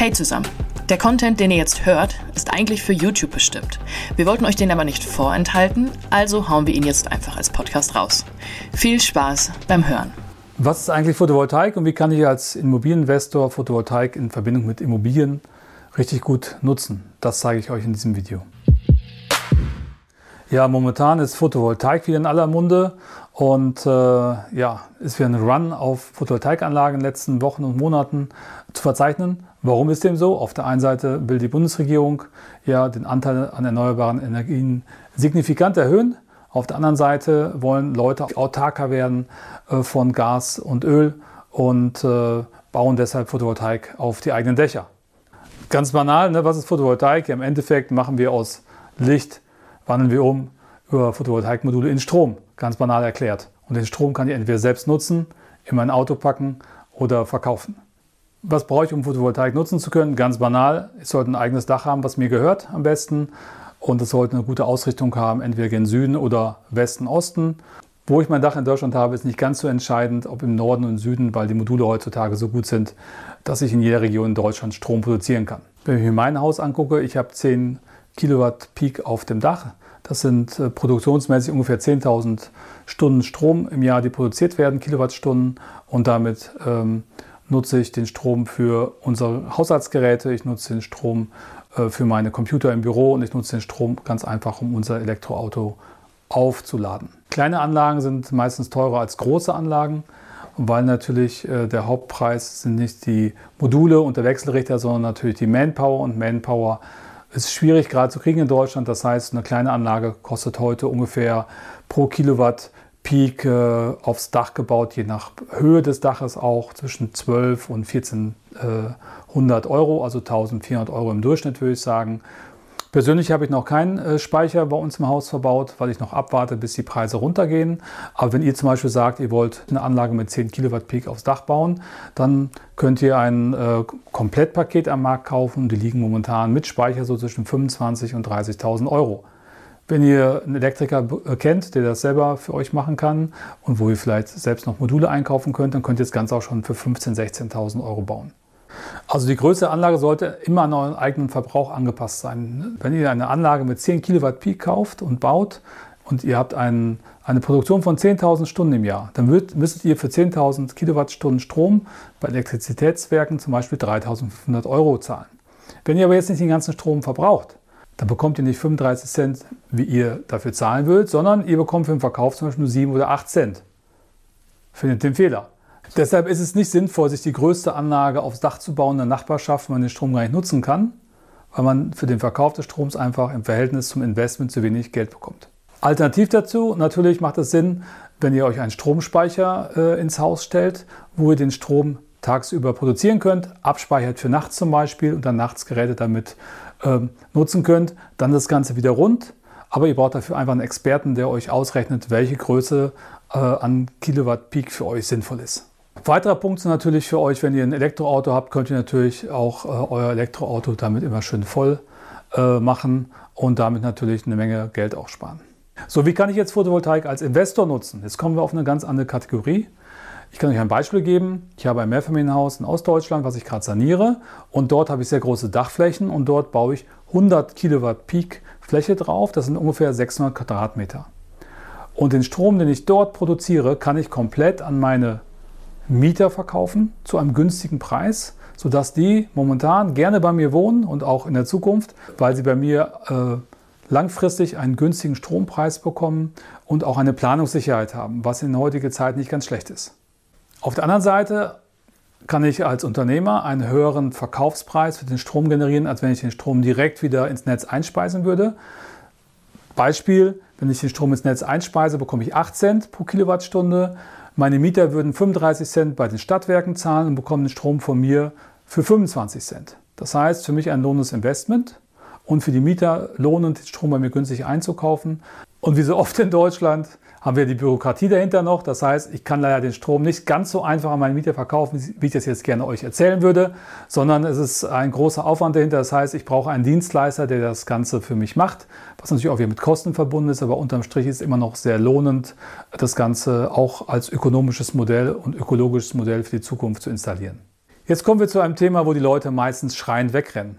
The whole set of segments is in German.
Hey zusammen! Der Content, den ihr jetzt hört, ist eigentlich für YouTube bestimmt. Wir wollten euch den aber nicht vorenthalten, also hauen wir ihn jetzt einfach als Podcast raus. Viel Spaß beim Hören! Was ist eigentlich Photovoltaik und wie kann ich als Immobilieninvestor Photovoltaik in Verbindung mit Immobilien richtig gut nutzen? Das zeige ich euch in diesem Video. Ja, momentan ist Photovoltaik wieder in aller Munde und äh, ja, ist wieder ein Run auf Photovoltaikanlagen in den letzten Wochen und Monaten zu verzeichnen. Warum ist dem so? Auf der einen Seite will die Bundesregierung ja den Anteil an erneuerbaren Energien signifikant erhöhen. Auf der anderen Seite wollen Leute autarker werden äh, von Gas und Öl und äh, bauen deshalb Photovoltaik auf die eigenen Dächer. Ganz banal, ne? was ist Photovoltaik? Ja, Im Endeffekt machen wir aus Licht, wandeln wir um über Photovoltaikmodule in Strom. Ganz banal erklärt. Und den Strom kann ich entweder selbst nutzen, in mein Auto packen oder verkaufen. Was brauche ich, um Photovoltaik nutzen zu können? Ganz banal. Ich sollte ein eigenes Dach haben, was mir gehört am besten. Und es sollte eine gute Ausrichtung haben, entweder gen Süden oder Westen, Osten. Wo ich mein Dach in Deutschland habe, ist nicht ganz so entscheidend, ob im Norden und Süden, weil die Module heutzutage so gut sind, dass ich in jeder Region in Deutschland Strom produzieren kann. Wenn ich mir mein Haus angucke, ich habe 10 Kilowatt Peak auf dem Dach. Das sind äh, produktionsmäßig ungefähr 10.000 Stunden Strom im Jahr, die produziert werden, Kilowattstunden. Und damit ähm, nutze ich den Strom für unsere Haushaltsgeräte, ich nutze den Strom äh, für meine Computer im Büro und ich nutze den Strom ganz einfach, um unser Elektroauto aufzuladen. Kleine Anlagen sind meistens teurer als große Anlagen, weil natürlich äh, der Hauptpreis sind nicht die Module und der Wechselrichter, sondern natürlich die Manpower und Manpower ist schwierig gerade zu kriegen in Deutschland. Das heißt, eine kleine Anlage kostet heute ungefähr pro Kilowatt Peak äh, aufs Dach gebaut, je nach Höhe des Daches auch zwischen 12 und 1400 äh, Euro, also 1400 Euro im Durchschnitt würde ich sagen. Persönlich habe ich noch keinen äh, Speicher bei uns im Haus verbaut, weil ich noch abwarte, bis die Preise runtergehen. Aber wenn ihr zum Beispiel sagt, ihr wollt eine Anlage mit 10 Kilowatt Peak aufs Dach bauen, dann könnt ihr ein äh, Komplettpaket am Markt kaufen. Die liegen momentan mit Speicher so zwischen 25.000 und 30.000 Euro. Wenn ihr einen Elektriker äh, kennt, der das selber für euch machen kann und wo ihr vielleicht selbst noch Module einkaufen könnt, dann könnt ihr das Ganze auch schon für 15.000, 16.000 Euro bauen. Also die Größe der Anlage sollte immer an euren eigenen Verbrauch angepasst sein. Wenn ihr eine Anlage mit 10 Kilowatt Peak kauft und baut und ihr habt einen, eine Produktion von 10.000 Stunden im Jahr, dann müsstet ihr für 10.000 Kilowattstunden Strom bei Elektrizitätswerken zum Beispiel 3.500 Euro zahlen. Wenn ihr aber jetzt nicht den ganzen Strom verbraucht, dann bekommt ihr nicht 35 Cent, wie ihr dafür zahlen würdet, sondern ihr bekommt für den Verkauf zum Beispiel nur 7 oder 8 Cent. Findet den Fehler. Deshalb ist es nicht sinnvoll, sich die größte Anlage aufs Dach zu bauen in der Nachbarschaft, wenn man den Strom gar nicht nutzen kann, weil man für den Verkauf des Stroms einfach im Verhältnis zum Investment zu wenig Geld bekommt. Alternativ dazu, natürlich macht es Sinn, wenn ihr euch einen Stromspeicher äh, ins Haus stellt, wo ihr den Strom tagsüber produzieren könnt, abspeichert für nachts zum Beispiel und dann nachts Geräte damit äh, nutzen könnt, dann das Ganze wieder rund. Aber ihr braucht dafür einfach einen Experten, der euch ausrechnet, welche Größe äh, an Kilowatt Peak für euch sinnvoll ist. Weiterer Punkt ist natürlich für euch, wenn ihr ein Elektroauto habt, könnt ihr natürlich auch äh, euer Elektroauto damit immer schön voll äh, machen und damit natürlich eine Menge Geld auch sparen. So, wie kann ich jetzt Photovoltaik als Investor nutzen? Jetzt kommen wir auf eine ganz andere Kategorie. Ich kann euch ein Beispiel geben. Ich habe ein Mehrfamilienhaus in Ostdeutschland, was ich gerade saniere. Und dort habe ich sehr große Dachflächen und dort baue ich 100 Kilowatt Peak Fläche drauf. Das sind ungefähr 600 Quadratmeter. Und den Strom, den ich dort produziere, kann ich komplett an meine Mieter verkaufen zu einem günstigen Preis, sodass die momentan gerne bei mir wohnen und auch in der Zukunft, weil sie bei mir äh, langfristig einen günstigen Strompreis bekommen und auch eine Planungssicherheit haben, was in heutiger Zeit nicht ganz schlecht ist. Auf der anderen Seite kann ich als Unternehmer einen höheren Verkaufspreis für den Strom generieren, als wenn ich den Strom direkt wieder ins Netz einspeisen würde. Beispiel, wenn ich den Strom ins Netz einspeise, bekomme ich 8 Cent pro Kilowattstunde. Meine Mieter würden 35 Cent bei den Stadtwerken zahlen und bekommen den Strom von mir für 25 Cent. Das heißt, für mich ein lohnendes Investment und für die Mieter lohnend, den Strom bei mir günstig einzukaufen. Und wie so oft in Deutschland haben wir die Bürokratie dahinter noch. Das heißt, ich kann leider den Strom nicht ganz so einfach an meine Mieter verkaufen, wie ich das jetzt gerne euch erzählen würde, sondern es ist ein großer Aufwand dahinter. Das heißt, ich brauche einen Dienstleister, der das Ganze für mich macht, was natürlich auch wieder mit Kosten verbunden ist, aber unterm Strich ist es immer noch sehr lohnend, das Ganze auch als ökonomisches Modell und ökologisches Modell für die Zukunft zu installieren. Jetzt kommen wir zu einem Thema, wo die Leute meistens schreiend wegrennen.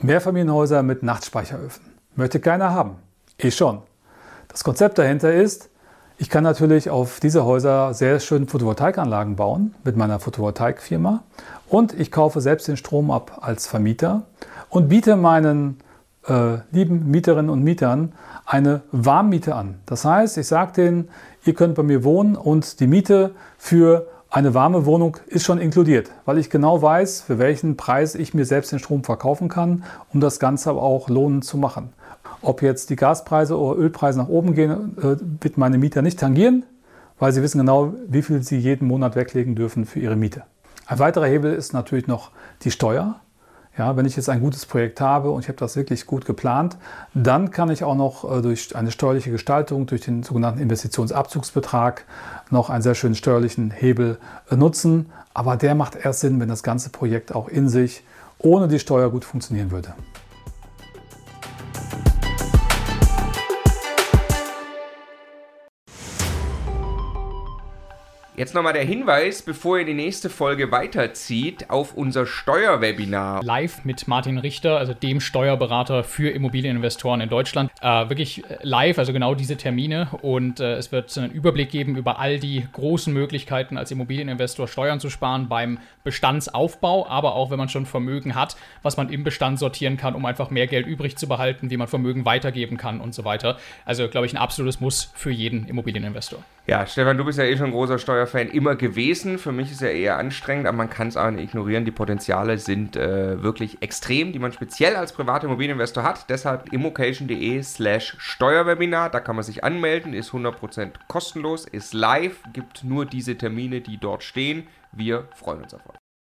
Mehrfamilienhäuser mit Nachtspeicheröfen. Möchte keiner haben. Ich schon. Das Konzept dahinter ist, ich kann natürlich auf diese Häuser sehr schön Photovoltaikanlagen bauen mit meiner Photovoltaikfirma und ich kaufe selbst den Strom ab als Vermieter und biete meinen äh, lieben Mieterinnen und Mietern eine Warmmiete an. Das heißt, ich sage denen, ihr könnt bei mir wohnen und die Miete für eine warme Wohnung ist schon inkludiert, weil ich genau weiß, für welchen Preis ich mir selbst den Strom verkaufen kann, um das Ganze aber auch lohnend zu machen. Ob jetzt die Gaspreise oder Ölpreise nach oben gehen, äh, wird meine Mieter nicht tangieren, weil sie wissen genau, wie viel sie jeden Monat weglegen dürfen für ihre Miete. Ein weiterer Hebel ist natürlich noch die Steuer. Ja, wenn ich jetzt ein gutes Projekt habe und ich habe das wirklich gut geplant, dann kann ich auch noch äh, durch eine steuerliche Gestaltung, durch den sogenannten Investitionsabzugsbetrag noch einen sehr schönen steuerlichen Hebel äh, nutzen. Aber der macht erst Sinn, wenn das ganze Projekt auch in sich ohne die Steuer gut funktionieren würde. Jetzt nochmal der Hinweis, bevor ihr die nächste Folge weiterzieht, auf unser Steuerwebinar. Live mit Martin Richter, also dem Steuerberater für Immobilieninvestoren in Deutschland. Äh, wirklich live, also genau diese Termine. Und äh, es wird einen Überblick geben über all die großen Möglichkeiten, als Immobilieninvestor Steuern zu sparen beim Bestandsaufbau, aber auch wenn man schon Vermögen hat, was man im Bestand sortieren kann, um einfach mehr Geld übrig zu behalten, wie man Vermögen weitergeben kann und so weiter. Also, glaube ich, ein absolutes Muss für jeden Immobilieninvestor. Ja, Stefan, du bist ja eh schon ein großer Steuerfan immer gewesen. Für mich ist er eher anstrengend, aber man kann es auch nicht ignorieren. Die Potenziale sind äh, wirklich extrem, die man speziell als privater Immobilieninvestor hat. Deshalb immocation.de slash Steuerwebinar. Da kann man sich anmelden, ist 100% kostenlos, ist live, gibt nur diese Termine, die dort stehen. Wir freuen uns auf euch.